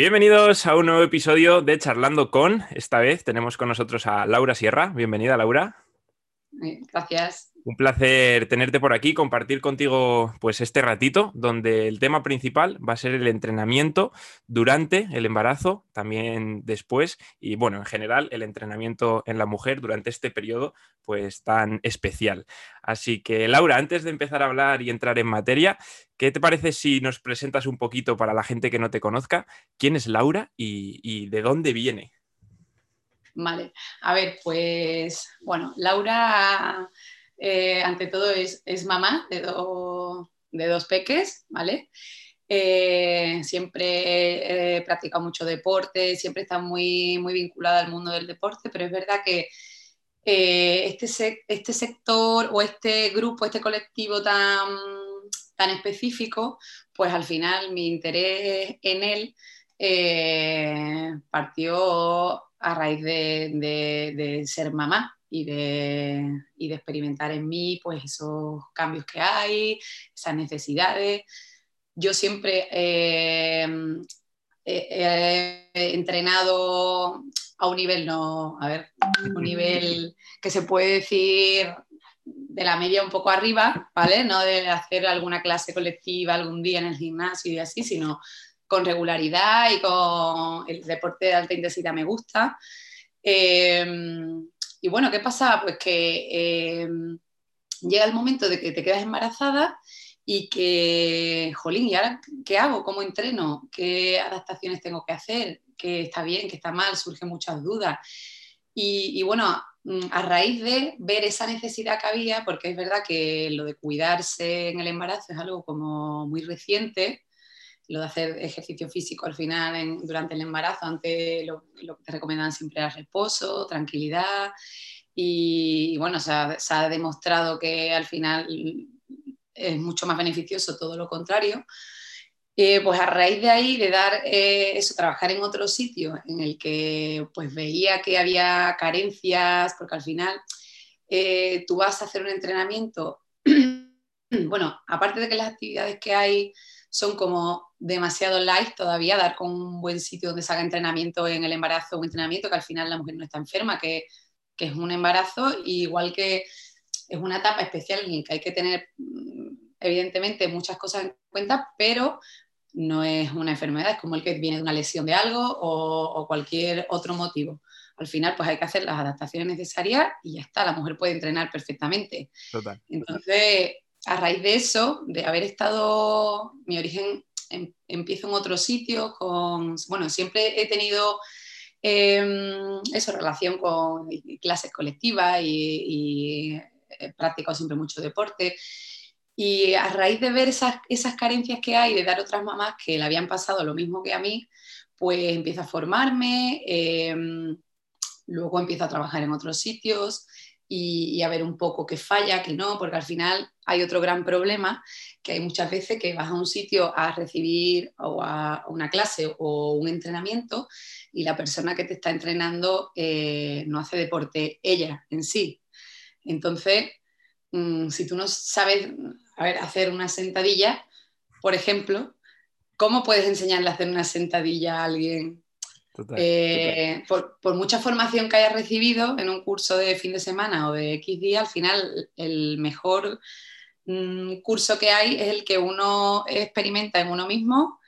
Bienvenidos a un nuevo episodio de Charlando con. Esta vez tenemos con nosotros a Laura Sierra. Bienvenida, Laura. Gracias. Un placer tenerte por aquí, compartir contigo pues este ratito, donde el tema principal va a ser el entrenamiento durante el embarazo, también después, y bueno, en general el entrenamiento en la mujer durante este periodo pues tan especial. Así que Laura, antes de empezar a hablar y entrar en materia, ¿qué te parece si nos presentas un poquito para la gente que no te conozca? ¿Quién es Laura y, y de dónde viene? Vale, a ver, pues bueno, Laura eh, ante todo es, mamá de, de, dos peques, ¿vale? Eh, siempre he practicado mucho deporte, siempre está muy, muy vinculada al mundo del deporte, pero es verdad que eh, este, este sector o este grupo, este colectivo tan, tan específico, pues al final mi interés en él partió a raíz de ser mamá y de, de, experimentar en mí pues esos cambios que hay, esas necesidades. Yo siempre eh, he entrenado a un nivel, no, a ver, un nivel que se puede decir de la media un poco arriba, ¿vale? No de hacer alguna clase colectiva algún día en el gimnasio y así, sino con regularidad y con el deporte de alta intensidad me gusta. Eh, y bueno, ¿qué pasa? Pues que em, llega el momento de que te quedas embarazada y que, jolín, ¿y ahora qué hago? ¿Cómo entreno? ¿Qué adaptaciones tengo que hacer? ¿Qué está bien? ¿Qué está mal? Surgen muchas dudas. Y, bueno, mm, a raíz de ver esa necesidad que había, porque es verdad que lo de cuidarse en el embarazo es algo como muy reciente, lo de hacer ejercicio físico al final durante el embarazo, antes lo, que te recomendaban siempre era reposo, tranquilidad y, bueno, se ha, demostrado que al final es mucho más beneficioso todo lo contrario. Eh, pues a raíz de ahí, de dar eh, eso, trabajar en otro sitio en el que pues veía que había carencias, porque al final eh, tú vas a hacer un entrenamiento, bueno, aparte de que las actividades que hay son como demasiado light todavía, dar con un buen sitio donde se haga entrenamiento en el embarazo, un entrenamiento que al final la mujer no está enferma, que, es un embarazo, igual que es una etapa especial en la que hay que tener, mm, evidentemente, muchas cosas en cuenta, pero no es una enfermedad, es como el que viene de una lesión de algo o, cualquier otro motivo. Al final, pues hay que hacer las adaptaciones necesarias y ya está, la mujer puede entrenar perfectamente. Entonces, a raíz de eso, de haber estado, mi origen em, empiezo en otro sitio, bueno, siempre he tenido eso, relación con clases colectivas y, y he practicado siempre mucho deporte. Y a raíz de ver esas, esas carencias que hay, de dar otras mamás que le habían pasado lo mismo que a mí, pues empiezo a formarme, em, luego empiezo a trabajar en otros sitios y, a ver un poco qué falla, qué no, porque al final hay otro gran problema, que hay muchas veces que vas a un sitio a recibir o a una clase o un entrenamiento y la persona que te está entrenando eh, no hace deporte ella en sí. Entonces, mm, si tú no sabes a ver, hacer una sentadilla, por ejemplo, ¿cómo puedes enseñarle a hacer una sentadilla a alguien eh, por, mucha formación que hayas recibido en un curso de fin de semana o de X día, al final el mejor mm, curso que hay es el que uno experimenta en uno mismo.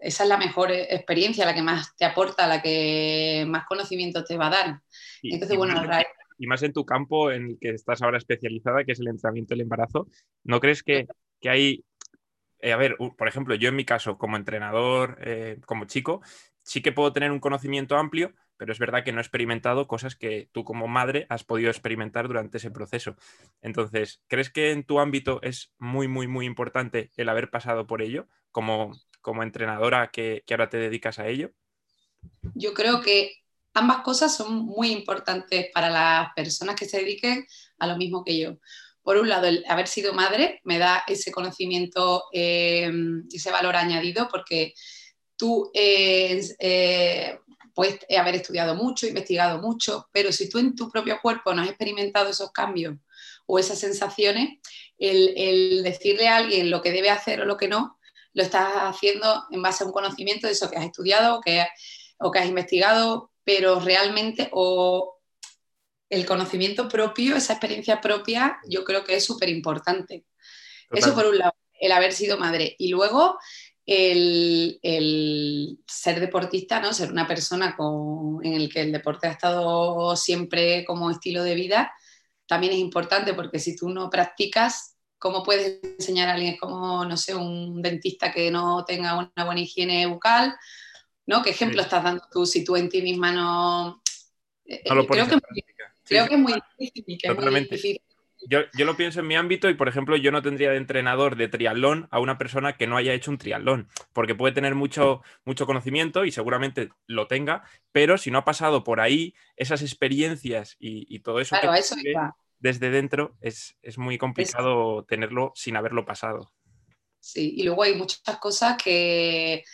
Esa es la mejor experiencia, la que más te aporta, la que más conocimiento te va a dar. Y, Entonces, bueno, más, y más en tu campo en el que estás ahora especializada, que es el entrenamiento del embarazo, ¿no crees que, que hay eh, a ver, por ejemplo, yo en mi caso, como entrenador, eh, como chico, sí que puedo tener un conocimiento amplio, pero es verdad que no he experimentado cosas que tú como madre has podido experimentar durante ese proceso. Entonces, ¿crees que en tu ámbito es muy, muy, muy importante el haber pasado por ello como, como entrenadora que, ahora te dedicas a ello? Yo creo que ambas cosas son muy importantes para las personas que se dediquen a lo mismo que yo. Por un lado, el haber sido madre me da ese conocimiento, eh, ese valor añadido, porque tú eh, eh, puedes haber estudiado mucho, investigado mucho, pero si tú en tu propio cuerpo no has experimentado esos cambios o esas sensaciones, el, decirle a alguien lo que debe hacer o lo que no, lo estás haciendo en base a un conocimiento de eso que has estudiado que, o que has investigado, pero realmente o el conocimiento propio, esa experiencia propia, yo creo que es súper importante. Eso por un lado, el haber sido madre. Y luego el, ser deportista, ¿no? ser una persona con, en el que el deporte ha estado siempre como estilo de vida, también es importante porque si tú no practicas, ¿cómo puedes enseñar a alguien como, no sé, un dentista que no tenga una buena higiene bucal? ¿no? ¿Qué ejemplo estás dando tú si tú en ti misma no... Creo, que, creo que, es muy difícil. Yo, yo, lo pienso en mi ámbito y, por ejemplo, yo no tendría de entrenador de triatlón a una persona que no haya hecho un triatlón, porque puede tener mucho, mucho conocimiento y seguramente lo tenga, pero si no ha pasado por ahí, esas experiencias y, todo eso, claro, eso desde dentro, es, muy complicado tenerlo sin haberlo pasado. Sí, y luego hay muchas cosas que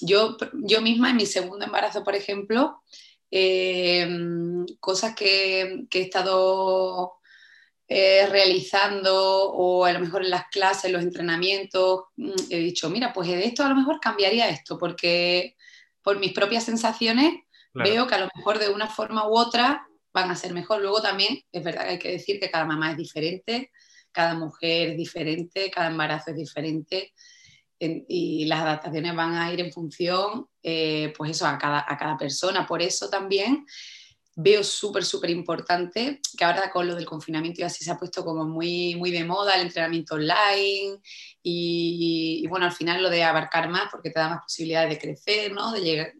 yo, yo misma en mi segundo embarazo, por ejemplo, eh, cosas que, que he estado eh, realizando o a lo mejor en las clases, los entrenamientos, mm, he dicho, mira, pues de esto a lo mejor cambiaría esto, porque por mis propias sensaciones veo que a lo mejor de una forma u otra van a ser mejor. Luego también es verdad que hay que decir que cada mamá es diferente, cada mujer es diferente, cada embarazo es diferente y las adaptaciones van a ir en función, eh, pues eso, a cada, a cada persona. Por eso también veo súper, súper importante que ahora con lo del confinamiento y así se ha puesto como muy, muy de moda el entrenamiento online y, bueno, al final lo de abarcar más porque te da más posibilidades de crecer, ¿no? De llegar,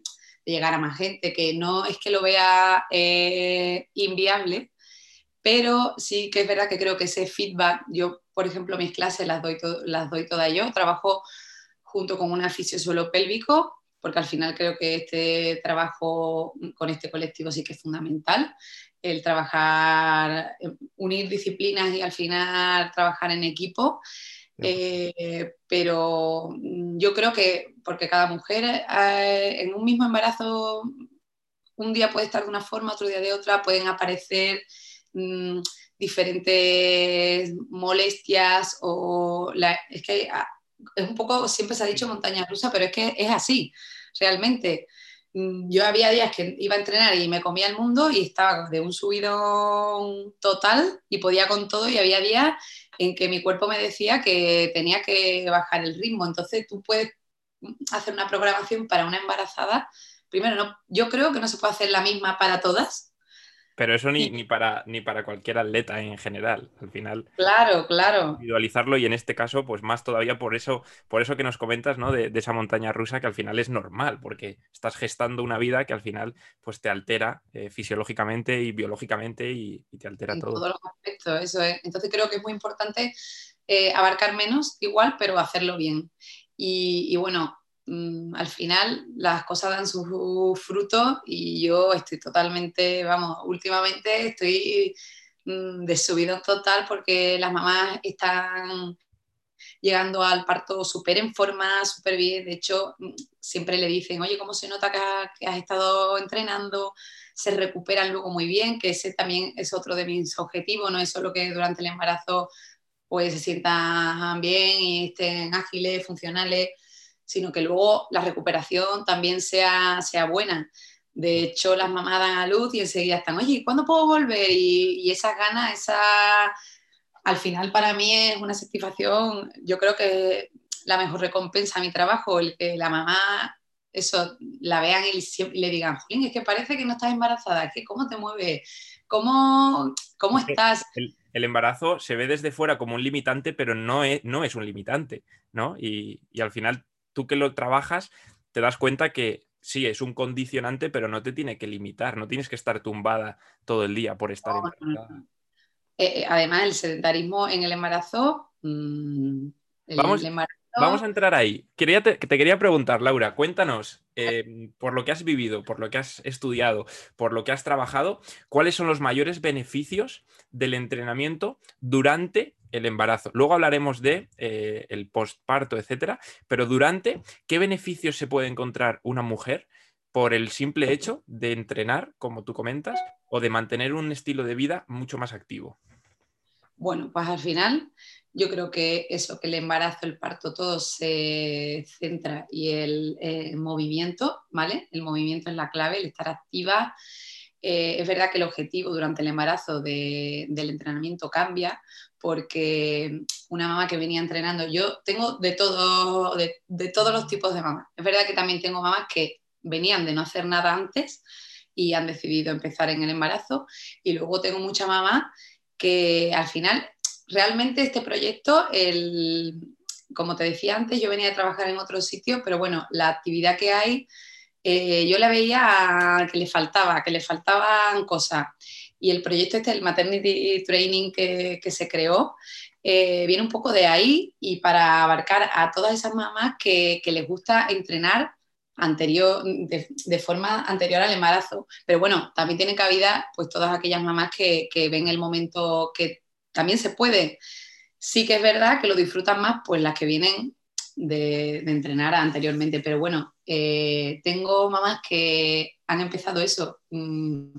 de llegar a más gente, que no es que lo vea eh, inviable, pero sí que es verdad que creo que ese feedback, yo por ejemplo mis clases las doy, las doy todas yo, trabajo junto con un suelo pélvico porque al final creo que este trabajo con este colectivo sí que es fundamental, el trabajar, unir disciplinas y al final trabajar en equipo. Eh, pero yo creo que, porque cada mujer eh, en un mismo embarazo, un día puede estar de una forma, otro día de otra, pueden aparecer mm, diferentes molestias o es que es un poco, siempre se ha dicho montaña rusa, pero es que es así, realmente. Mm, yo había días que iba a entrenar y me comía el mundo y estaba de un subido total y podía con todo y había días en que mi cuerpo me decía que tenía que bajar el ritmo. Entonces tú puedes hacer una programación para una embarazada. Primero, no, yo creo que no se puede hacer la misma para todas, pero eso ni, ni, para, ni para cualquier atleta en general. Al final. Claro, claro. Individualizarlo y en este caso, pues más todavía por eso, por eso que nos comentas, ¿no? De, esa montaña rusa que al final es normal, porque estás gestando una vida que al final pues te altera eh, fisiológicamente y biológicamente y, te altera en todo. todos los aspectos, eso es. Entonces creo que es muy importante eh, abarcar menos igual, pero hacerlo bien. Y, y bueno, Mm, al final las cosas dan sus frutos y yo estoy totalmente, vamos, últimamente estoy mm, de subidón total porque las mamás están llegando al parto súper en forma, súper bien. De hecho, mm, siempre le dicen, oye, ¿cómo se nota que has, estado entrenando? Se recuperan luego muy bien, que ese también es otro de mis objetivos, no es solo que durante el embarazo pues se sientan bien y estén ágiles, funcionales, sino que luego la recuperación también sea, sea buena. De hecho, las mamás dan a luz y enseguida están, oye, ¿cuándo puedo volver? Y, y esas ganas, esa... Al final para mí es una satisfacción, yo creo que la mejor recompensa a mi trabajo, el que la mamá eso la vean y le digan, Jolín, es que parece que no estás embarazada, que cómo te mueves, cómo, cómo estás. El, el, embarazo se ve desde fuera como un limitante, pero no es, no es un limitante, ¿no? Y, y, al final tú que lo trabajas, te das cuenta que sí, es un condicionante, pero no te tiene que limitar, no tienes que estar tumbada todo el día por estar embarazada. Eh, eh, además, el sedentarismo en el embarazo... Mm, vamos, a entrar ahí. Quería te, quería preguntar, Laura, cuéntanos, eh, por lo que has vivido, por lo que has estudiado, por lo que has trabajado, ¿cuáles son los mayores beneficios del entrenamiento durante el embarazo. Luego hablaremos de eh, el postparto, etcétera, pero durante, ¿qué beneficios se puede encontrar una mujer por el simple hecho de entrenar, como tú comentas, o de mantener un estilo de vida mucho más activo? Bueno, pues al final yo creo que eso, que el embarazo, el parto, todo se centra y el, eh, movimiento, ¿vale? El movimiento es la clave, el estar activa. Eh, es verdad que el objetivo durante el embarazo del entrenamiento cambia porque una mamá que venía entrenando, yo tengo de, todo, de, de todos los tipos de mamás. Es verdad que también tengo mamás que venían de no hacer nada antes y han decidido empezar en el embarazo y luego tengo mucha mamá que al final realmente este proyecto, el, como te decía antes, yo venía a trabajar en otro sitio, pero bueno, la actividad que hay, eh, yo la veía que le faltaba, que le faltaban cosas. Y el proyecto este, el Maternity Training que, se creó, eh, viene un poco de ahí y para abarcar a todas esas mamás que, les gusta entrenar anterior, de, forma anterior al embarazo. Pero bueno, también tiene cabida pues todas aquellas mamás que, que ven el momento que también se puede. Sí que es verdad que lo disfrutan más pues las que vienen de, entrenar anteriormente, pero bueno, eh, tengo mamás que han empezado eso mm,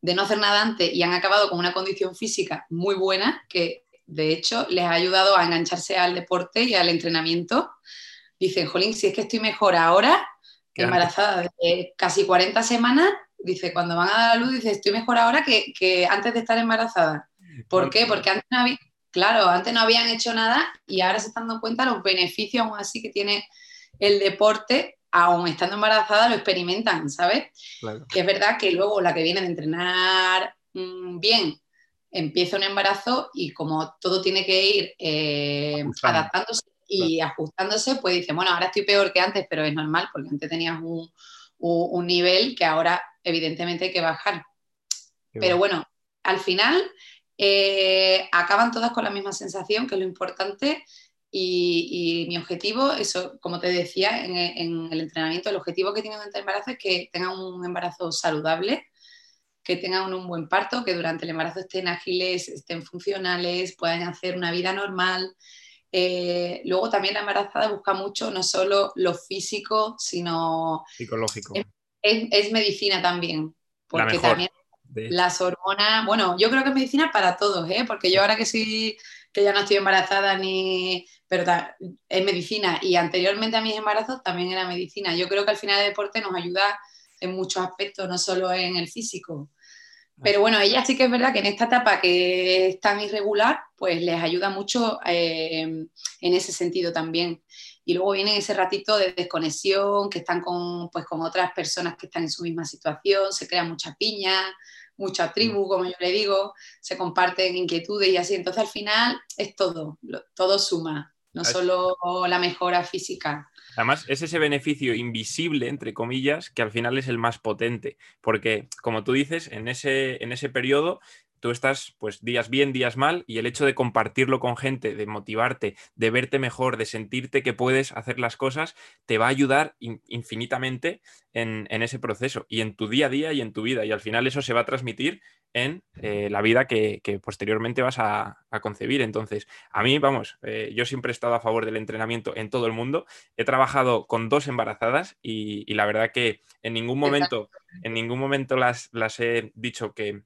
de no hacer nada antes y han acabado con una condición física muy buena que de hecho les ha ayudado a engancharse al deporte y al entrenamiento. Dicen, Jolín, si es que estoy mejor ahora, embarazada de casi 40 semanas, dice, cuando van a dar a luz, dice, estoy mejor ahora que, que antes de estar embarazada. ¿Por qué? Porque antes no había, claro, antes no habían hecho nada y ahora se están dando cuenta los beneficios aún así que tiene el deporte, aún estando embarazada, lo experimentan, ¿sabes? Que es verdad que luego la que viene de entrenar mm, bien empieza un embarazo y como todo tiene que ir eh, adaptándose y ajustándose, pues dice, bueno, ahora estoy peor que antes, pero es normal porque antes tenías un, un nivel que ahora evidentemente hay que bajar. pero bueno, al final eh, acaban todas con la misma sensación, que es lo importante. Y, mi objetivo, eso, como te decía en, el entrenamiento, el objetivo que tienen durante el embarazo es que tengan un embarazo saludable, que tengan un buen parto, que durante el embarazo estén ágiles, estén funcionales, puedan hacer una vida normal. Eh, luego también la embarazada busca mucho no solo lo físico, sino... Psicológico. Es, medicina también, porque también las hormonas, bueno, yo creo que es medicina para todos, ¿eh? porque yo ahora que sí, que ya no estoy embarazada ni, pero es medicina y anteriormente a mis embarazos también era medicina. Yo creo que al final el deporte nos ayuda en muchos aspectos, no solo en el físico. Pero bueno, ella sí que es verdad que en esta etapa que es tan irregular, pues les ayuda mucho eh, en ese sentido también. Y luego viene ese ratito de desconexión, que están con, pues, con otras personas que están en su misma situación, se crea mucha piña, mucha tribu, como yo le digo, se comparten inquietudes y así. Entonces al final es todo, todo suma, no solo la mejora física. Además, es ese beneficio invisible, entre comillas, que al final es el más potente, porque como tú dices, en ese, en ese periodo tú estás pues días bien, días mal, y el hecho de compartirlo con gente, de motivarte, de verte mejor, de sentirte que puedes hacer las cosas, te va a ayudar infinitamente en, ese proceso y en tu día a día y en tu vida. Y al final eso se va a transmitir en eh, la vida que, posteriormente vas a, concebir. Entonces, a mí, vamos, eh, yo siempre he estado a favor del entrenamiento en todo el mundo. He trabajado con dos embarazadas y, la verdad que en ningún momento, en ningún momento las, las he dicho que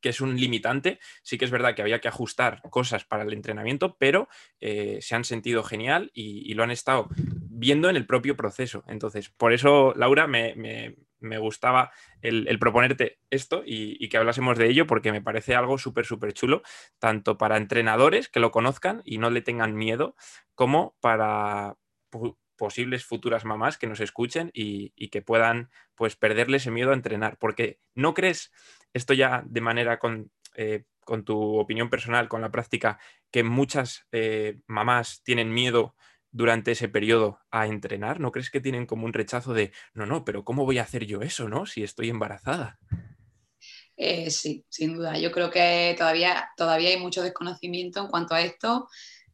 que es un limitante. Sí que es verdad que había que ajustar cosas para el entrenamiento, pero eh, se han sentido genial y, lo han estado viendo en el propio proceso. Entonces, por eso, Laura, me, gustaba el, proponerte esto y, que hablásemos de ello, porque me parece algo súper, súper chulo, tanto para entrenadores que lo conozcan y no le tengan miedo, como para posibles futuras mamás que nos escuchen y, que puedan pues perderle ese miedo a entrenar. Porque no crees esto ya de manera con, eh, con tu opinión personal, con la práctica, que muchas eh, mamás tienen miedo durante ese periodo a entrenar? ¿No crees que tienen como un rechazo de, no, no, pero ¿cómo voy a hacer yo eso, no? Si estoy embarazada. Eh, sí, sin duda. Yo creo que todavía, todavía hay mucho desconocimiento en cuanto a esto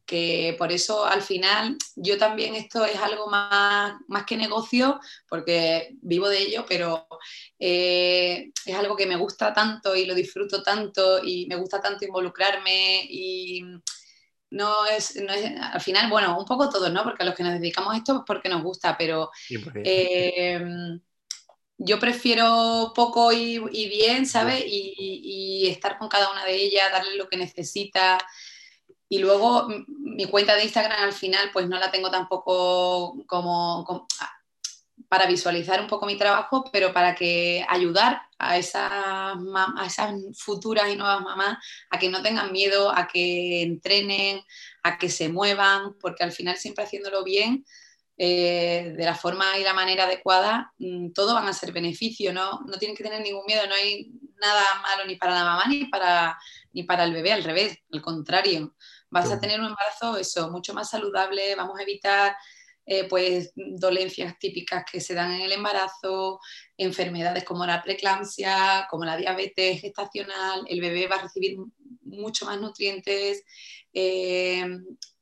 que por eso al final yo también esto es algo más, más que negocio, porque vivo de ello, pero eh, es algo que me gusta tanto y lo disfruto tanto y me gusta tanto involucrarme y no es, al final, bueno, un poco todos, ¿no? Porque a los que nos dedicamos a esto es porque nos gusta, pero eh, yo prefiero poco y, bien, ¿sabes? Y, y estar con cada una de ellas, darle lo que necesita Y luego mi cuenta de Instagram al final pues no la tengo tampoco como, para visualizar un poco mi trabajo, pero para que ayudar a esas, a esas futuras y nuevas mamás a que no tengan miedo, a que entrenen, a que se muevan, porque al final siempre haciéndolo bien eh, de la forma y la manera adecuada, mm, todo van a ser beneficio, ¿no? no tienen que tener ningún miedo, no hay nada malo ni para la mamá ni para, ni para el bebé, al revés, al contrario, vas a tener un embarazo eso, mucho más saludable, vamos a evitar eh, pues dolencias típicas que se dan en el embarazo, enfermedades como la preeclampsia, como la diabetes gestacional, el bebé va a recibir mucho más nutrientes, eh,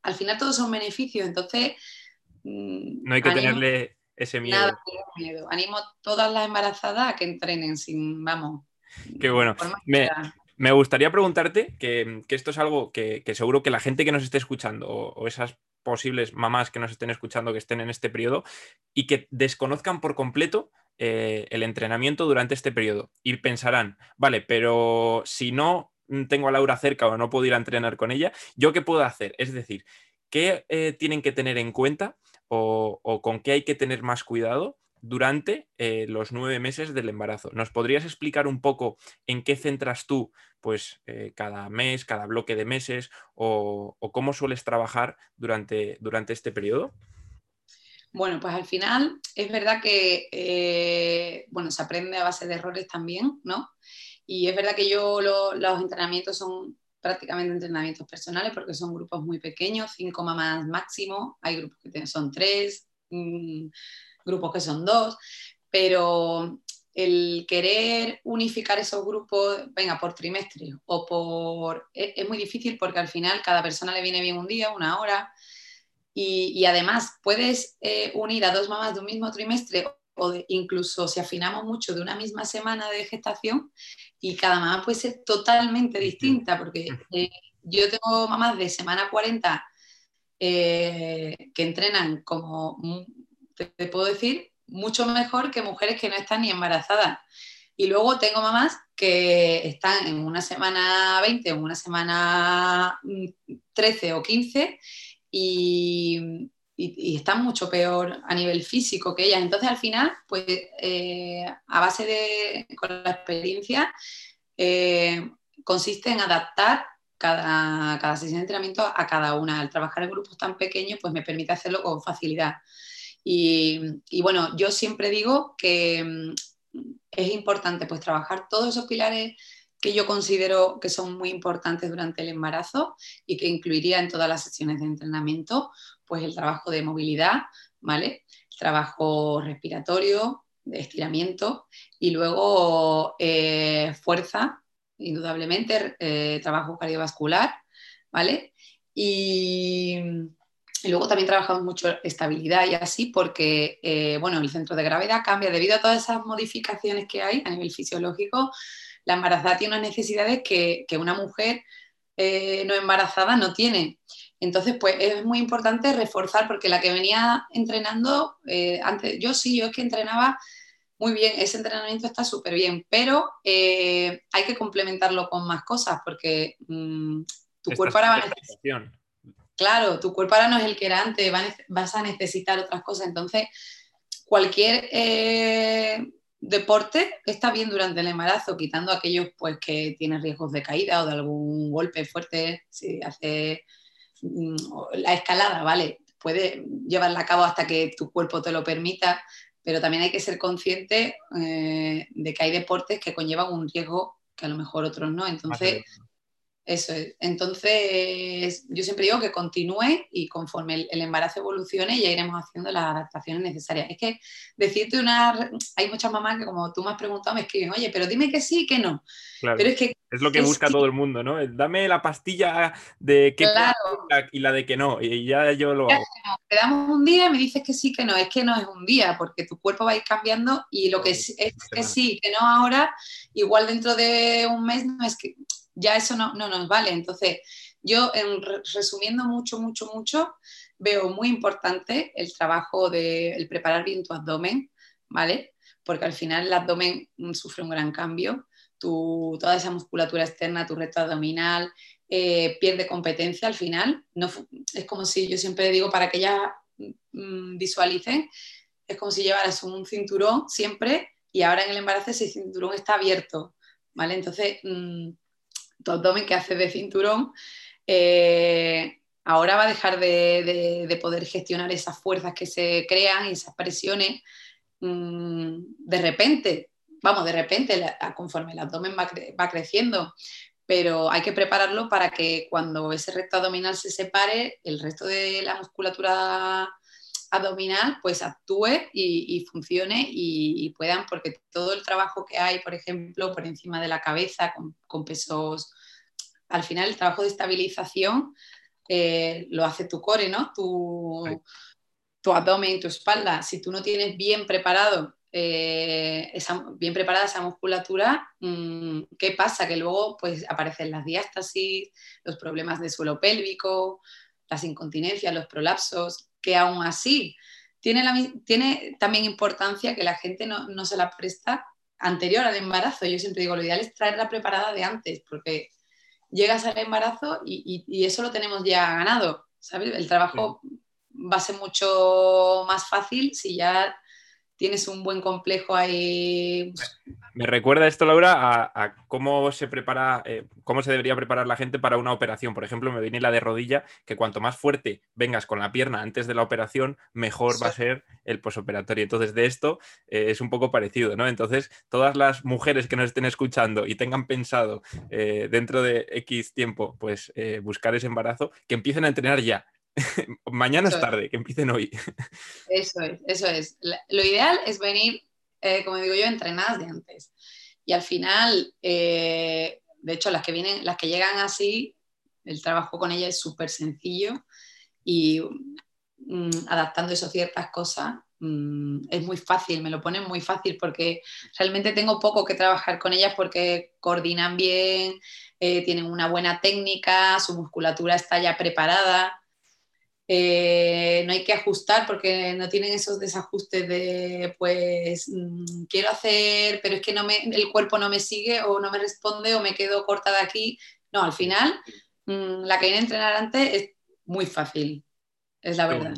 al final todos son beneficios, entonces Mm, no hay que tenerle ese miedo. Nada, miedo. Animo a todas las embarazadas a que entrenen sin, vamos. Qué bueno. Me, gustaría preguntarte que, esto es algo que, seguro que la gente que nos esté escuchando o, esas posibles mamás que nos estén escuchando que estén en este periodo y que desconozcan por completo eh, el entrenamiento durante este periodo y pensarán, vale, pero si no tengo a Laura cerca o no puedo ir a entrenar con ella, ¿yo qué puedo hacer? Es decir, ¿qué eh, tienen que tener en cuenta o, con qué hay que tener más cuidado durante eh, los nueve meses del embarazo. ¿Nos podrías explicar un poco en qué centras tú pues, eh, cada mes, cada bloque de meses o, cómo sueles trabajar durante, durante este periodo? Bueno, pues al final es verdad que eh, bueno, se aprende a base de errores también, ¿no? Y es verdad que yo los entrenamientos son prácticamente entrenamientos personales porque son grupos muy pequeños, cinco mamás máximo, hay grupos que son tres, mm, grupos que son dos, pero el querer unificar esos grupos, venga, por trimestre o por... Es, muy difícil porque al final cada persona le viene bien un día, una hora, y, además puedes eh, unir a dos mamás de un mismo trimestre o incluso si afinamos mucho de una misma semana de gestación y cada mamá puede ser totalmente distinta, porque eh, yo tengo mamás de semana 40 eh, que entrenan como, te, puedo decir, mucho mejor que mujeres que no están ni embarazadas. Y luego tengo mamás que están en una semana 20 o en una semana 13 mm, o 15 y, y, están mucho peor a nivel físico que ellas. Entonces, al final, pues eh, a base de, con la experiencia, eh, consiste en adaptar cada, cada, sesión de entrenamiento a cada una. Al trabajar en grupos tan pequeños, pues me permite hacerlo con facilidad. Y, bueno, yo siempre digo que mm, es importante pues trabajar todos esos pilares que yo considero que son muy importantes durante el embarazo y que incluiría en todas las sesiones de entrenamiento, pues el trabajo de movilidad, ¿vale? El trabajo respiratorio, de estiramiento y luego eh, fuerza, indudablemente, eh, trabajo cardiovascular, ¿vale? Y, luego también trabajamos mucho estabilidad y así porque, eh, bueno, el centro de gravedad cambia debido a todas esas modificaciones que hay a nivel fisiológico la embarazada tiene unas necesidades que, una mujer eh, no embarazada no tiene. Entonces, pues es muy importante reforzar, porque la que venía entrenando, eh, antes, yo sí, yo es que entrenaba muy bien, ese entrenamiento está súper bien, pero hay que complementarlo con más cosas, porque mm, tu cuerpo ahora va a necesitar... Claro, tu cuerpo ahora no es el que era antes, vas a necesitar otras cosas. Entonces, cualquier deporte está bien durante el embarazo, quitando aquellos pues, que tienen riesgos de caída o de algún golpe fuerte, si hace mm, la escalada, ¿vale? Puede llevarla a cabo hasta que tu cuerpo te lo permita, pero también hay que ser consciente eh, de que hay deportes que conllevan un riesgo que a lo mejor otros no. Entonces, eso es. Entonces, yo siempre digo que continúe y conforme el, embarazo evolucione ya iremos haciendo las adaptaciones necesarias. Es que decirte una... Hay muchas mamás que como tú me has preguntado me escriben, oye, pero dime que sí, que no. Pero es que... Es lo que busca todo el mundo, ¿no? Dame la pastilla de que y la de que no, y ya yo lo hago. Te damos un día y me dices que sí, que no. Es que no es un día, porque tu cuerpo va a ir cambiando y lo que es, es que sí, que no ahora, igual dentro de un mes no es que ya eso no, nos vale. Entonces, yo resumiendo mucho, mucho, mucho, veo muy importante el trabajo de el preparar bien tu abdomen, ¿vale? Porque al final el abdomen sufre un gran cambio. Tu, toda esa musculatura externa, tu recto abdominal, eh, pierde competencia al final. No, es como si yo siempre digo para que ellas mm, visualicen, es como si llevaras un cinturón siempre y ahora en el embarazo ese cinturón está abierto, ¿vale? Entonces, mm, tu abdomen que hace de cinturón, eh, ahora va a dejar de, poder gestionar esas fuerzas que se crean y esas presiones mm, de repente. Vamos, de repente, conforme el abdomen va, creciendo, pero hay que prepararlo para que cuando ese recto abdominal se separe, el resto de la musculatura abdominal pues actúe y, funcione y, puedan, porque todo el trabajo que hay, por ejemplo, por encima de la cabeza con pesos, al final el trabajo de estabilización eh, lo hace tu core, ¿no? Tu, tu, abdomen, tu espalda. Si tú no tienes bien preparado, eh, esa, bien preparada esa musculatura, mm, ¿qué pasa? Que luego pues, aparecen las diástasis, los problemas de suelo pélvico, las incontinencias, los prolapsos, que aún así tiene, tiene también importancia que la gente no, no se la presta anterior al embarazo. Yo siempre digo, lo ideal es traerla preparada de antes, porque llegas al embarazo y, eso lo tenemos ya ganado, ¿sabes? El trabajo va a ser mucho más fácil si ya tienes un buen complejo ahí. Me recuerda esto, Laura, a, cómo se prepara, eh, cómo se debería preparar la gente para una operación. Por ejemplo, me viene la de rodilla, que cuanto más fuerte vengas con la pierna antes de la operación, mejor va a ser el posoperatorio. Entonces, de esto eh, es un poco parecido, ¿no? Entonces, todas las mujeres que nos estén escuchando y tengan pensado eh, dentro de X tiempo, pues buscar ese embarazo, que empiecen a entrenar ya Mañana es tarde, que empiecen hoy. Eso es, eso es. Lo ideal es venir, eh, como digo yo, entrenadas de antes. Y al final, eh, de hecho, las que vienen, las que llegan así, el trabajo con ella es súper sencillo y mm, adaptando eso a ciertas cosas mm, es muy fácil, me lo ponen muy fácil porque realmente tengo poco que trabajar con ellas porque coordinan bien, eh, tienen una buena técnica, su musculatura está ya preparada eh, no hay que ajustar porque no tienen esos desajustes de, pues, mm, quiero hacer, pero es que no me, el cuerpo no me sigue o no me responde o me quedo corta de aquí. No, al final, mm, la que viene a entrenar antes es muy fácil, es la verdad.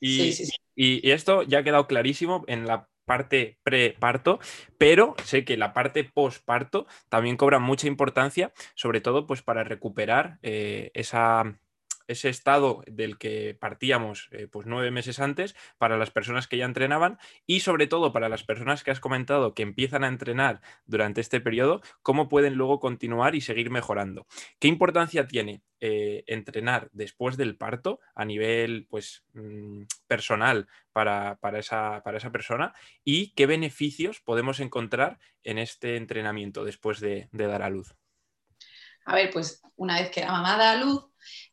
Y, y esto ya ha quedado clarísimo en la parte preparto, pero sé que la parte postparto también cobra mucha importancia, sobre todo pues para recuperar eh, esa ese estado del que partíamos eh, pues nueve meses antes para las personas que ya entrenaban y sobre todo para las personas que has comentado que empiezan a entrenar durante este periodo, cómo pueden luego continuar y seguir mejorando. ¿Qué importancia tiene eh, entrenar después del parto a nivel pues, mm, personal para, esa, para, esa, persona y qué beneficios podemos encontrar en este entrenamiento después de, de dar a luz? A ver, pues una vez que la mamá da a luz,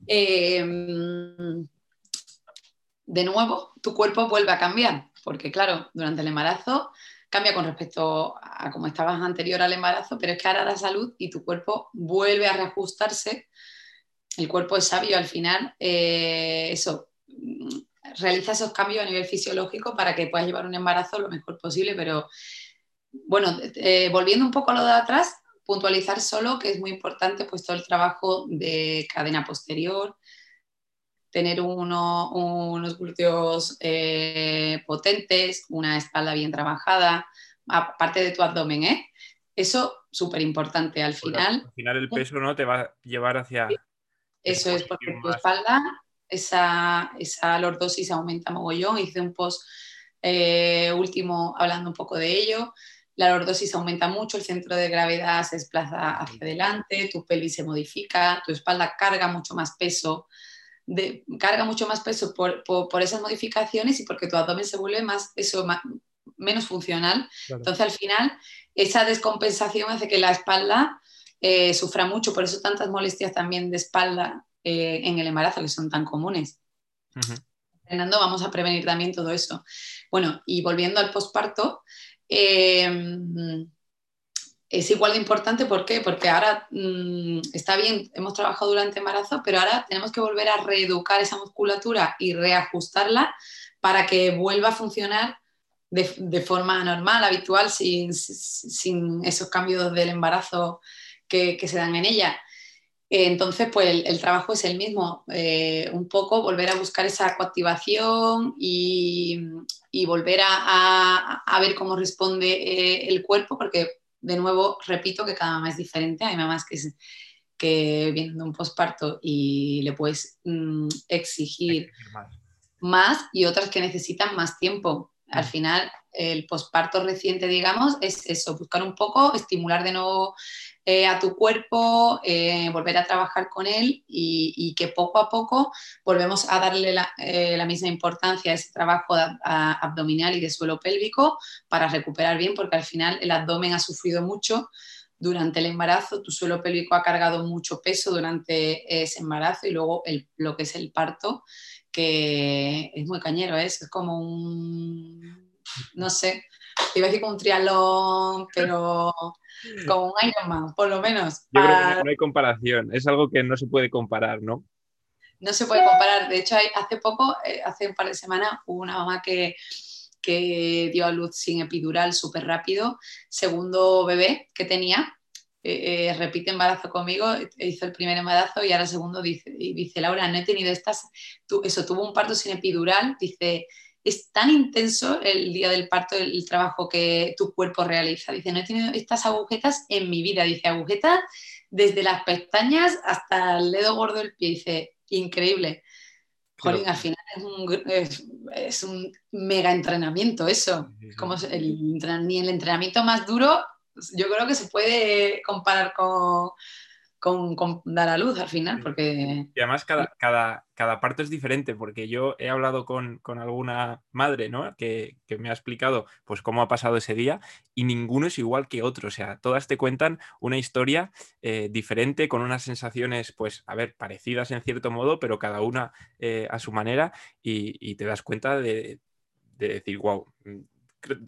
eh, de nuevo tu cuerpo vuelve a cambiar, porque claro, durante el embarazo cambia con respecto a cómo estabas anterior al embarazo, pero es que ahora da salud y tu cuerpo vuelve a reajustarse. El cuerpo es sabio al final, eh, eso, realiza esos cambios a nivel fisiológico para que puedas llevar un embarazo lo mejor posible, pero bueno, eh, volviendo un poco a lo de atrás, puntualizar solo que es muy importante pues todo el trabajo de cadena posterior, tener unos glúteos eh, potentes, una espalda bien trabajada, aparte de tu abdomen, ¿eh? Eso súper importante al final. Al final el peso no te va a llevar hacia... Eso es porque tu espalda, esa, esa lordosis aumenta mogollón. Hice un post eh, último hablando un poco de ello la lordosis aumenta mucho, el centro de gravedad se desplaza hacia adelante, tu pelvis se modifica, tu espalda carga mucho más peso, carga mucho más peso por, esas modificaciones y porque tu abdomen se vuelve más, eso, menos funcional. Entonces, al final, esa descompensación hace que la espalda eh, sufra mucho, por eso tantas molestias también de espalda eh, en el embarazo, que son tan comunes. Fernando, vamos a prevenir también todo eso. Bueno, y volviendo al posparto, Em, es igual de importante, ¿por qué? Porque ahora mm, está bien, hemos trabajado durante embarazo, pero ahora tenemos que volver a reeducar esa musculatura y reajustarla para que vuelva a funcionar de, forma normal, habitual, sin, esos cambios del embarazo que, se dan en ella. Entonces, pues el, trabajo es el mismo, eh, un poco volver a buscar esa coactivación y, volver a, ver cómo responde eh, el cuerpo, porque de nuevo, repito que cada mamá es diferente, hay mamás que, que vienen de un posparto y le puedes mm, exigir más y otras que necesitan más tiempo. Al mm. final, el posparto reciente, digamos, es eso, buscar un poco, estimular de nuevo eh, a tu cuerpo, eh, volver a trabajar con él y, que poco a poco volvemos a darle la, eh, misma importancia a ese trabajo abdominal y de suelo pélvico para recuperar bien, porque al final el abdomen ha sufrido mucho durante el embarazo, tu suelo pélvico ha cargado mucho peso durante ese embarazo y luego lo que es el parto, que es muy cañero, es como un no sé, iba a decir como un triatlón, pero como un Ironman, por lo menos. Yo creo que no hay comparación, es algo que no se puede comparar, ¿no? No se puede comparar. De hecho, hace poco, eh, hace un par de semanas, hubo una mamá que, que dio a luz sin epidural súper rápido, segundo bebé que tenía, eh, eh, repite embarazo conmigo, hizo el primer embarazo y ahora el segundo dice, dice Laura, no he tenido estas, eso, tuvo un parto sin epidural, dice, es tan intenso el día del parto el, trabajo que tu cuerpo realiza. Dice, no he tenido estas agujetas en mi vida. Dice, agujetas desde las pestañas hasta el dedo gordo del pie. Dice, increíble. Jolín, al final es un, mega entrenamiento eso. Como el, ni el entrenamiento más duro, yo creo que se puede comparar con, con, dar a luz al final, porque... Y además cada, cada, cada parte es diferente, porque yo he hablado con, alguna madre, ¿no? Que, me ha explicado, pues, cómo ha pasado ese día y ninguno es igual que otro, o sea, todas te cuentan una historia eh, diferente, con unas sensaciones, pues, a ver, parecidas en cierto modo, pero cada una eh, a su manera y, te das cuenta de, de decir, wow,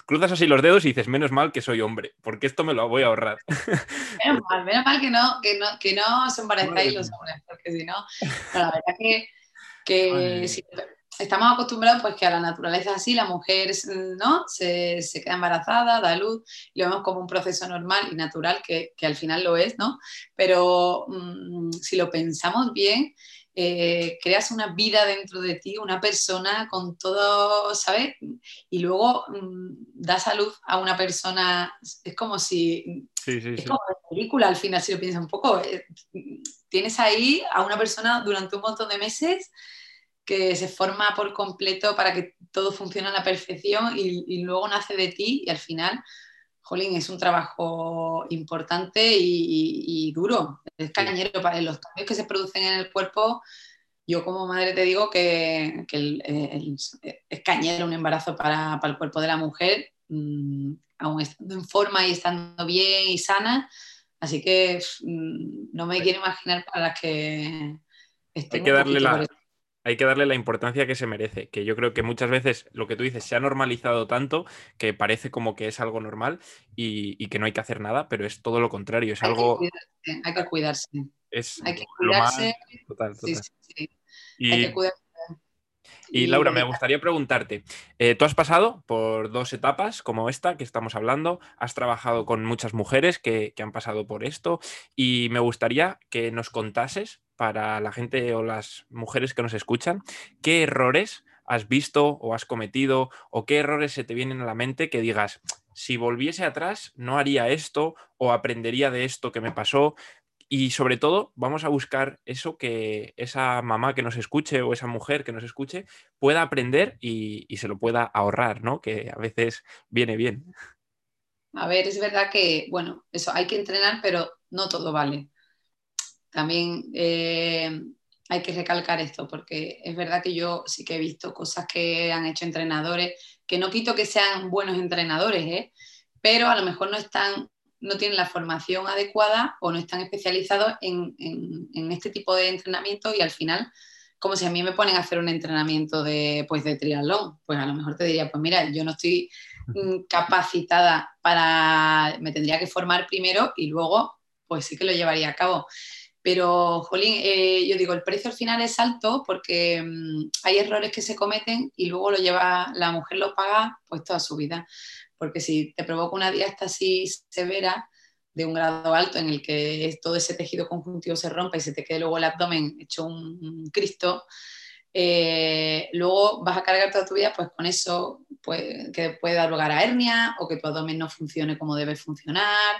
cruzas así los dedos y dices, menos mal que soy hombre, porque esto me lo voy a ahorrar. Menos mal, menos mal que no, que no, que no os embarazáis los hombres, porque si no, la verdad que, que estamos acostumbrados pues que a la naturaleza así, la mujer ¿no? se, se, queda embarazada, da luz, y lo vemos como un proceso normal y natural, que, que al final lo es, ¿no? Pero mm, si lo pensamos bien, eh, creas una vida dentro de ti, una persona con todo, ¿sabes? Y luego mm, das a luz a una persona, es como si, es como una película al final, si lo piensas un poco, eh, tienes ahí a una persona durante un montón de meses que se forma por completo para que todo funcione a la perfección y, y luego nace de ti y al final jolín, es un trabajo importante y, duro. Es cañero para los cambios que se producen en el cuerpo. Yo como madre te digo que, es cañero un embarazo para, el cuerpo de la mujer, mm, aún estando en forma y estando bien y sana. Así que mm, no me quiero imaginar para las que estén Hay que darle la, hay que darle la importancia que se merece, que yo creo que muchas veces lo que tú dices se ha normalizado tanto que parece como que es algo normal y, que no hay que hacer nada, pero es todo lo contrario, es algo... hay que cuidarse. Es hay que cuidarse. Total, total. Y... Hay que cuidarse. Y Laura, me gustaría preguntarte, eh, tú has pasado por dos etapas como esta que estamos hablando, has trabajado con muchas mujeres que, que han pasado por esto y me gustaría que nos contases para la gente o las mujeres que nos escuchan, ¿qué errores has visto o has cometido o qué errores se te vienen a la mente que digas, si volviese atrás no haría esto o aprendería de esto que me pasó? Y sobre todo, vamos a buscar eso que esa mamá que nos escuche o esa mujer que nos escuche pueda aprender y, se lo pueda ahorrar, ¿no? Que a veces viene bien. A ver, es verdad que, bueno, eso hay que entrenar, pero no todo vale también eh, hay que recalcar esto, porque es verdad que yo sí que he visto cosas que han hecho entrenadores, que no quito que sean buenos entrenadores, ¿eh? pero a lo mejor no están no tienen la formación adecuada o no están especializados en, este tipo de entrenamiento y al final, como si a mí me ponen a hacer un entrenamiento de, pues, de triatlón, pues a lo mejor te diría, pues mira, yo no estoy mm, capacitada para, me tendría que formar primero y luego, pues sí que lo llevaría a cabo. Pero, Jolín, eh, yo digo, el precio al final es alto porque mm, hay errores que se cometen y luego lo lleva, la mujer lo paga pues toda su vida. Porque si te provoca una diástasis severa, de un grado alto en el que todo ese tejido conjuntivo se rompa y se te quede luego el abdomen hecho un, Cristo, eh, luego vas a cargar toda tu vida pues con eso pues, que puede dar lugar a hernia o que tu abdomen no funcione como debe funcionar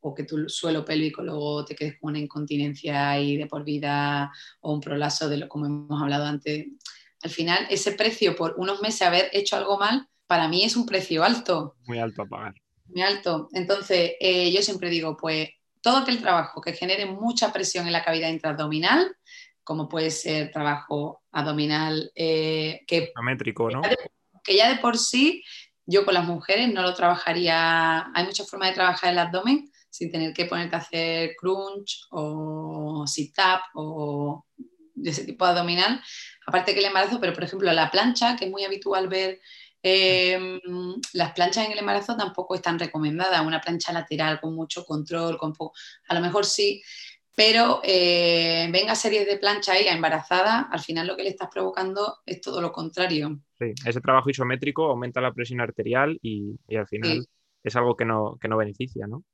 o que tu suelo pélvico luego te quedes con una incontinencia y de por vida o un prolazo de lo como hemos hablado antes. Al final, ese precio por unos meses haber hecho algo mal, para mí es un precio alto. Muy alto a pagar. Muy alto. Entonces, eh, yo siempre digo, pues todo aquel trabajo que genere mucha presión en la cavidad intraabdominal, como puede ser trabajo abdominal eh, que, ¿no? que ya de por sí yo con las mujeres no lo trabajaría. Hay muchas formas de trabajar el abdomen sin tener que ponerte a hacer crunch o sit-up o de ese tipo de abdominal. Aparte que el embarazo, pero por ejemplo la plancha, que es muy habitual ver, em, las planchas en el embarazo tampoco están recomendadas. Una plancha lateral con mucho control, con a lo mejor sí, pero eh, venga series de plancha ahí a embarazada, al final lo que le estás provocando es todo lo contrario. Sí, ese trabajo isométrico aumenta la presión arterial y, al final es algo que no, que no beneficia, ¿no?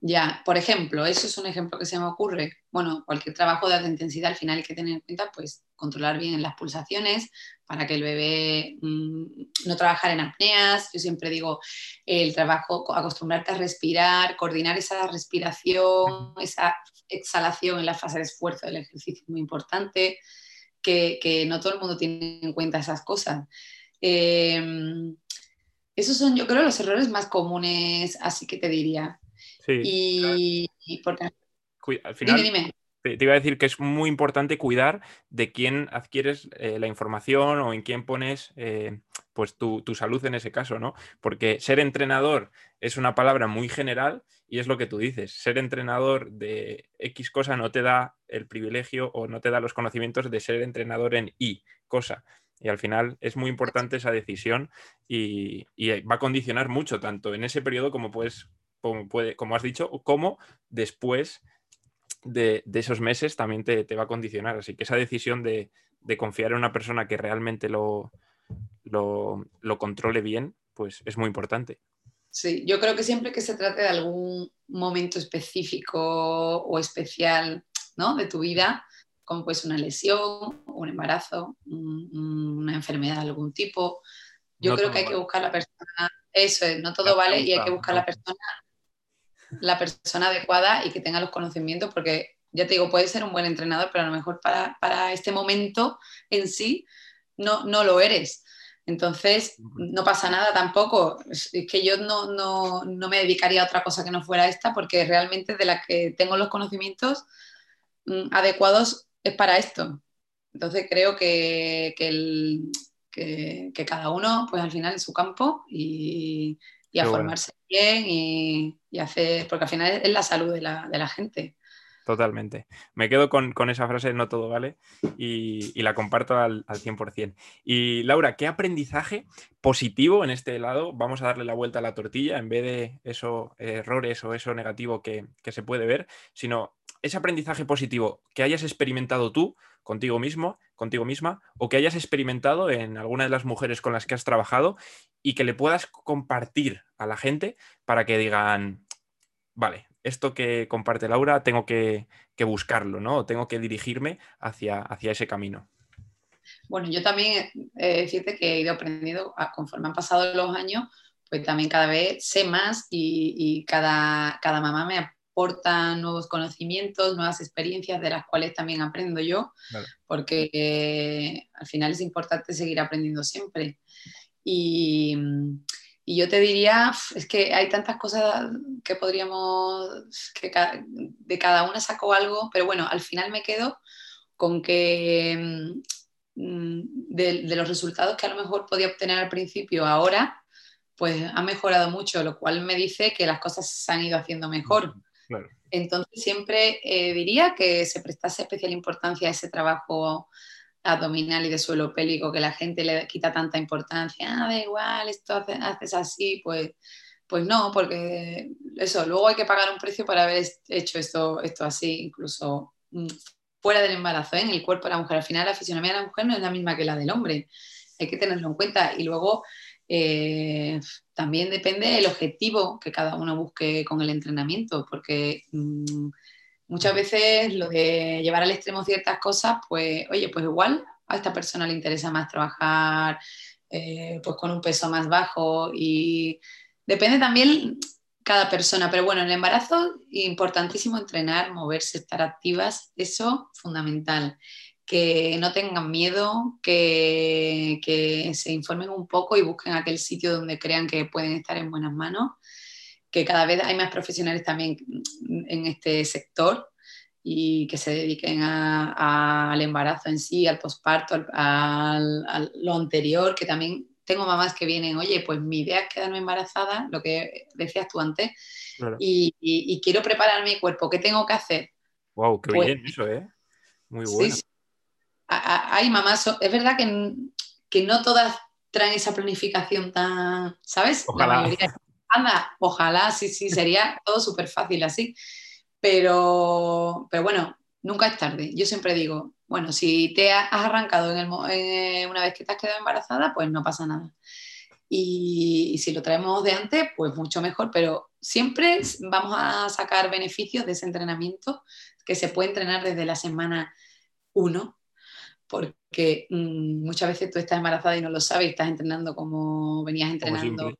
Ya, por ejemplo, eso es un ejemplo que se me ocurre. Bueno, cualquier trabajo de alta intensidad al final hay que tener en cuenta, pues, controlar bien las pulsaciones para que el bebé mm, no trabajar en apneas. Yo siempre digo, el trabajo, acostumbrarte a respirar, coordinar esa respiración, esa exhalación en la fase de esfuerzo del ejercicio es muy importante, que, no todo el mundo tiene en cuenta esas cosas. Em, esos son, yo creo, los errores más comunes, así que te diría. Y, porque... Al final, Te, iba a decir que es muy importante cuidar de quién adquieres eh, la información o en quién pones eh, pues tu, salud en ese caso, ¿no? Porque ser entrenador es una palabra muy general y es lo que tú dices. Ser entrenador de X cosa no te da el privilegio o no te da los conocimientos de ser entrenador en Y cosa. Y al final es muy importante esa decisión y, y, va a condicionar mucho, tanto en ese periodo como puedes como, puede, como has dicho, como después de, esos meses también te, va a condicionar. Así que esa decisión de, confiar en una persona que realmente lo, lo, controle bien, pues es muy importante. Sí, yo creo que siempre que se trate de algún momento específico o especial ¿no? de tu vida, como pues una lesión, un embarazo, una enfermedad de algún tipo, yo creo que hay que buscar la persona, eso es, no todo vale y hay que buscar la persona la persona adecuada y que tenga los conocimientos, porque ya te digo, puede ser un buen entrenador, pero a lo mejor para, este momento en sí no, no lo eres. Entonces, no pasa nada tampoco. Es que yo no, no, me dedicaría a otra cosa que no fuera esta, porque realmente de la que tengo los conocimientos mm, adecuados es para esto. Entonces, creo que, que, que, cada uno, pues al final, en su campo y, y a formarse bien y, hacer, porque al final es, la salud de la, gente. Totalmente. Me quedo con, esa frase, no todo vale, y, la comparto al, al, 100%. Y Laura, ¿qué aprendizaje positivo en este lado? Vamos a darle la vuelta a la tortilla en vez de esos errores o eso negativo que, que se puede ver, sino ese aprendizaje positivo que hayas experimentado tú contigo mismo, contigo misma, o que hayas experimentado en alguna de las mujeres con las que has trabajado y que le puedas compartir a la gente para que digan, vale, esto que comparte Laura tengo que, buscarlo, ¿no? Tengo que dirigirme hacia, hacia ese camino. Bueno, yo también eh, decirte que he ido aprendiendo conforme han pasado los años, pues también cada vez sé más y, cada, cada mamá me, aportan nuevos conocimientos, nuevas experiencias de las cuales también aprendo yo, porque eh, al final es importante seguir aprendiendo siempre. Y, y, yo te diría, es que hay tantas cosas que podríamos, que de cada una saco algo, pero bueno, al final me quedo con que mm, de, de los resultados que a lo mejor podía obtener al principio, ahora, pues ha mejorado mucho, lo cual me dice que las cosas se han ido haciendo mejor. Entonces siempre eh, diría que se prestase especial importancia a ese trabajo abdominal y de suelo pélvico que la gente le quita tanta importancia. Ah, da igual, esto haces, así, pues, pues no, porque eso, luego hay que pagar un precio para haber hecho esto, esto así, incluso mm, fuera del embarazo, ¿eh? en el cuerpo de la mujer. Al final la fisionomía de la mujer no es la misma que la del hombre, hay que tenerlo en cuenta. Y luego Eh, también depende del objetivo que cada uno busque con el entrenamiento, porque mm, muchas veces lo de llevar al extremo ciertas cosas, pues, oye, pues igual a esta persona le interesa más trabajar eh, pues con un peso más bajo y depende también cada persona, pero bueno, en el embarazo importantísimo entrenar, moverse, estar activas, eso fundamental. Que no tengan miedo, que, que se informen un poco y busquen aquel sitio donde crean que pueden estar en buenas manos, que cada vez hay más profesionales también en este sector y que se dediquen al embarazo en sí, al posparto, a lo anterior, que también tengo mamás que vienen, oye, pues mi idea es quedarme embarazada, lo que decías tú antes, y, quiero preparar mi cuerpo, ¿qué tengo que hacer? Wow, qué pues bien eso, ¿eh? Muy bueno. Sí, Hay mamás, es verdad que, que, no todas traen esa planificación tan, ¿sabes? Ojalá. anda, ojalá, sí, sí, sería todo súper fácil así. Pero, pero bueno, nunca es tarde. Yo siempre digo, bueno, si te has arrancado en el, una vez que te has quedado embarazada, pues no pasa nada. Y, si lo traemos de antes, pues mucho mejor, pero siempre vamos a sacar beneficios de ese entrenamiento que se puede entrenar desde la semana 1, porque mm, muchas veces tú estás embarazada y no lo sabes, estás entrenando como venías entrenando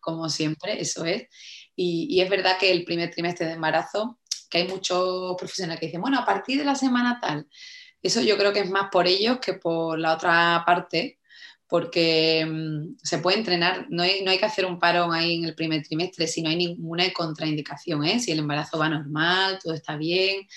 como siempre, eso es. y, es verdad que el primer trimestre de embarazo, que hay muchos profesionales que dicen, bueno, a partir de la semana tal, eso yo creo que es más por ellos que por la otra parte, porque mm, se puede entrenar, no hay, no hay, que hacer un parón ahí en el primer trimestre si no hay ninguna contraindicación, ¿eh? si el embarazo va normal, todo está bien,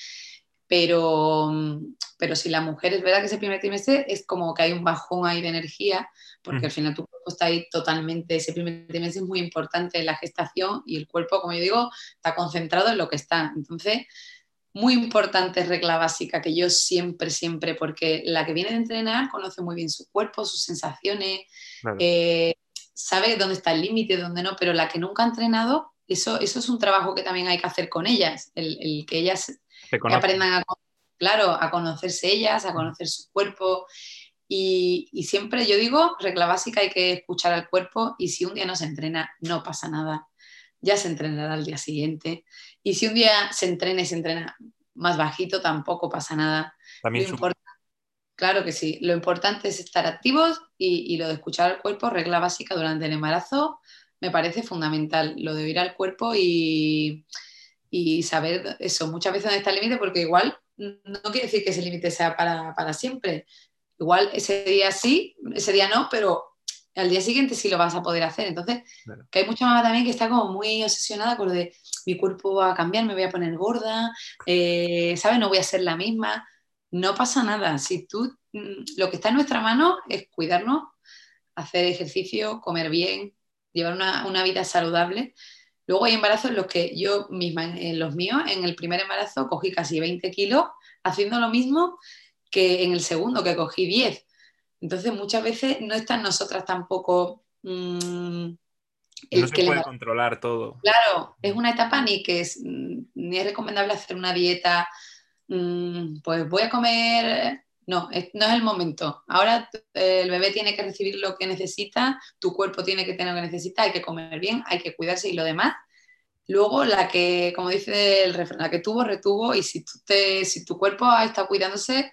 pero, mm, pero si la mujer es verdad que ese primer trimestre es como que hay un bajón ahí de energía, porque al final tu cuerpo está ahí totalmente, ese primer trimestre es muy importante en la gestación y el cuerpo, como yo digo, está concentrado en lo que está. Entonces, muy importante regla básica que yo siempre, siempre, porque la que viene de entrenar conoce muy bien su cuerpo, sus sensaciones, eh, sabe dónde está el límite, dónde no, pero la que nunca ha entrenado, eso, eso es un trabajo que también hay que hacer con ellas, el, que ellas aprendan a, claro, a conocerse ellas, a conocer su cuerpo. Y, y siempre yo digo, regla básica, hay que escuchar al cuerpo y si un día no se entrena, no pasa nada ya se entrenará al día siguiente. Y si un día se entrena y se entrena más bajito, tampoco pasa nada. claro que sí, lo importante es estar activos y, lo de escuchar al cuerpo, regla básica durante el embarazo, me parece fundamental, lo de ir al cuerpo y, saber eso, muchas veces dónde está el límite, porque igual no quiere decir que ese límite sea para, para siempre. Igual ese día sí, ese día no, pero al día siguiente sí lo vas a poder hacer. Entonces, que hay mucha mamá también que está como muy obsesionada con lo de mi cuerpo va a cambiar, me voy a poner gorda, eh, ¿sabes? No voy a ser la misma. No pasa nada. Si tú, mm, lo que está en nuestra mano es cuidarnos, hacer ejercicio, comer bien, llevar una, vida saludable. Luego hay embarazos en los que yo misma, en los míos, en el primer embarazo cogí casi 20 kilos haciendo lo mismo que en el segundo, que cogí 10 entonces, muchas veces no está en nosotras tampoco. Mm, el no se puede controlar todo. Claro, es una etapa ni que es, mm, ni es recomendable hacer una dieta, mm, pues voy a comer. No, no es el momento. Ahora el bebé tiene que recibir lo que necesita, tu cuerpo tiene que tener lo que necesita, hay que comer bien, hay que cuidarse y lo demás. Luego, la que, como dice el refrán, la que tuvo, retuvo, y si, te, si tu cuerpo está cuidándose,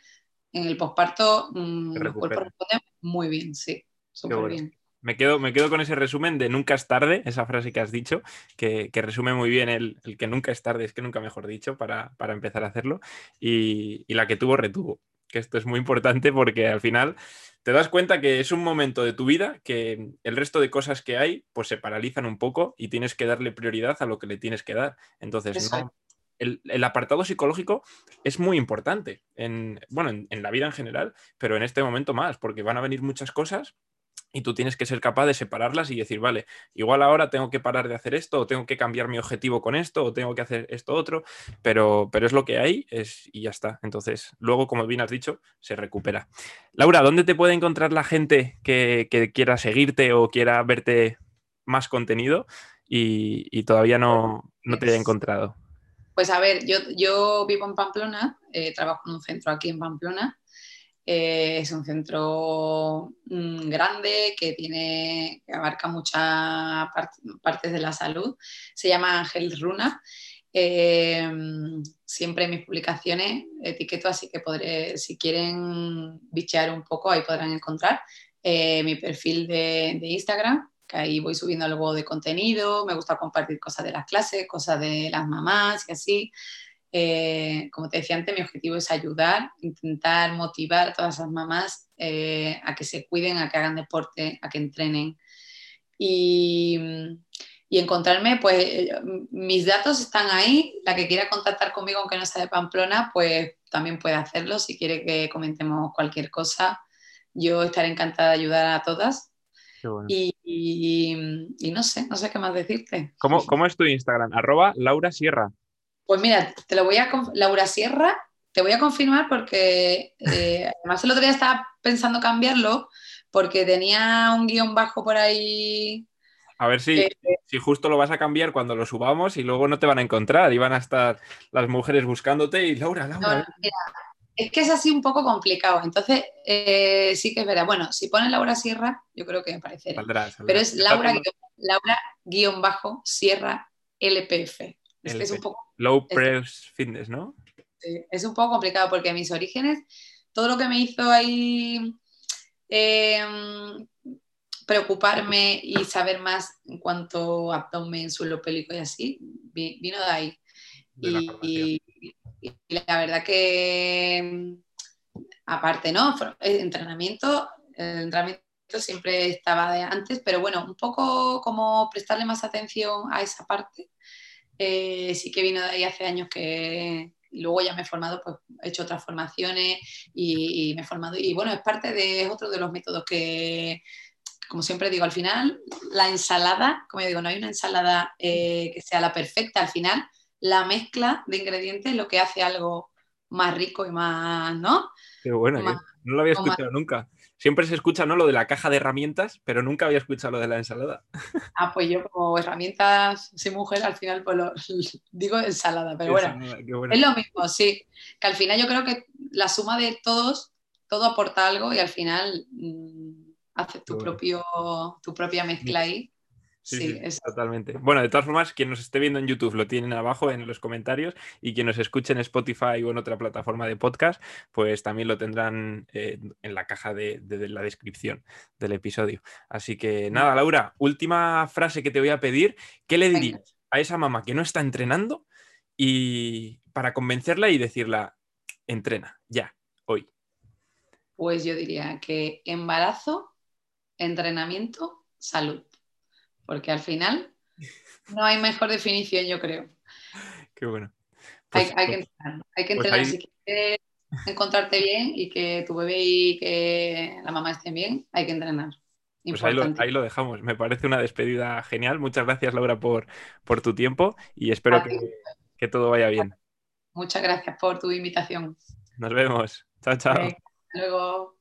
en el posparto mm, el cuerpo responde muy bien, sí, súper bien. Me quedo, me quedo con ese resumen de nunca es tarde, esa frase que has dicho, que, resume muy bien el, que nunca es tarde, es que nunca mejor dicho, para, empezar a hacerlo, y, la que tuvo, retuvo, que esto es muy importante porque al final te das cuenta que es un momento de tu vida que el resto de cosas que hay pues se paralizan un poco y tienes que darle prioridad a lo que le tienes que dar. Entonces, no, el, apartado psicológico es muy importante, en, bueno, en, la vida en general, pero en este momento más, porque van a venir muchas cosas y tú tienes que ser capaz de separarlas y decir, vale, igual ahora tengo que parar de hacer esto, o tengo que cambiar mi objetivo con esto, o tengo que hacer esto otro, pero, pero es lo que hay es, y ya está. Entonces, luego, como bien has dicho, se recupera. Laura, ¿dónde te puede encontrar la gente que, quiera seguirte o quiera verte más contenido y, todavía no, no te haya encontrado? Pues a ver, yo, yo vivo en Pamplona, eh, trabajo en un centro aquí en Pamplona Eh, es un centro mm, grande que tiene que abarca muchas partes de la salud. Se llama Ángel Runa. Eh, siempre en mis publicaciones etiqueto, así que podré, si quieren bichear un poco, ahí podrán encontrar eh, mi perfil de, de Instagram, que ahí voy subiendo algo de contenido, me gusta compartir cosas de las clases, cosas de las mamás y así. Eh, como te decía antes, mi objetivo es ayudar, intentar motivar a todas esas mamás eh, a que se cuiden, a que hagan deporte, a que entrenen. Y, y, encontrarme, pues mis datos están ahí. La que quiera contactar conmigo, aunque no sea de Pamplona, pues también puede hacerlo. Si quiere que comentemos cualquier cosa, yo estaré encantada de ayudar a todas. Y, y, no sé, no sé qué más decirte. ¿Cómo, cómo es tu Instagram? Arroba Laura Sierra. Pues mira, te lo voy a. Laura Sierra, te voy a confirmar porque eh, además el otro día estaba pensando cambiarlo porque tenía un guion bajo por ahí. A ver si, si justo lo vas a cambiar cuando lo subamos y luego no te van a encontrar y van a estar las mujeres buscándote y Laura, Laura. es que es así un poco complicado. Entonces, eh, sí que es verdad. Bueno, si pones Laura Sierra, yo creo que aparecerá. Pero es Laura, Laura guion bajo Sierra LPF. Es que es un poco Low Press Fitness, ¿no? Sí, es un poco complicado porque mis orígenes, todo lo que me hizo ahí em, preocuparme y saber más en cuanto a abdomen, suelo pélvico y así, vino de ahí. y, la verdad que, aparte, ¿no? El entrenamiento, el entrenamiento siempre estaba de antes, pero bueno, un poco como prestarle más atención a esa parte eh, sí que vino de ahí hace años que luego ya me he formado, pues he hecho otras formaciones y, me he formado. Y bueno, es parte de otro de los métodos que, como siempre digo, al final la ensalada, como yo digo, no hay una ensalada eh, que sea la perfecta, al final la mezcla de ingredientes es lo que hace algo más rico y más, ¿no? Qué bueno, no lo había escuchado nunca. Siempre se escucha ¿no? lo de la caja de herramientas, pero nunca había escuchado lo de la ensalada. Ah, pues yo como herramientas, soy mujer, al final pues lo, digo ensalada, pero bueno, es lo mismo, sí. Que al final yo creo que la suma de todos, todo aporta algo y al final mm, haces tu, propio, tu propia mezcla ahí Sí, totalmente. Bueno, de todas formas, quien nos esté viendo en YouTube lo tienen abajo en los comentarios y quien nos escuche en Spotify o en otra plataforma de podcast, pues también lo tendrán eh, en la caja de, la descripción del episodio. Así que nada, Laura, última frase que te voy a pedir. ¿Qué le dirías a esa mamá que no está entrenando y para convencerla y decirla, entrena, ya, hoy? Pues yo diría que embarazo, entrenamiento, salud porque al final no hay mejor definición, yo creo. Qué bueno. hay, pues, que entrenar, hay que pues entrenar. Si quieres encontrarte bien y que tu bebé y que la mamá estén bien, hay que entrenar. Pues ahí lo, dejamos. Me parece una despedida genial. Muchas gracias, Laura, por, por tu tiempo y espero que, que, todo vaya bien. Muchas gracias por tu invitación. Nos vemos. Chao, chao. Hasta luego.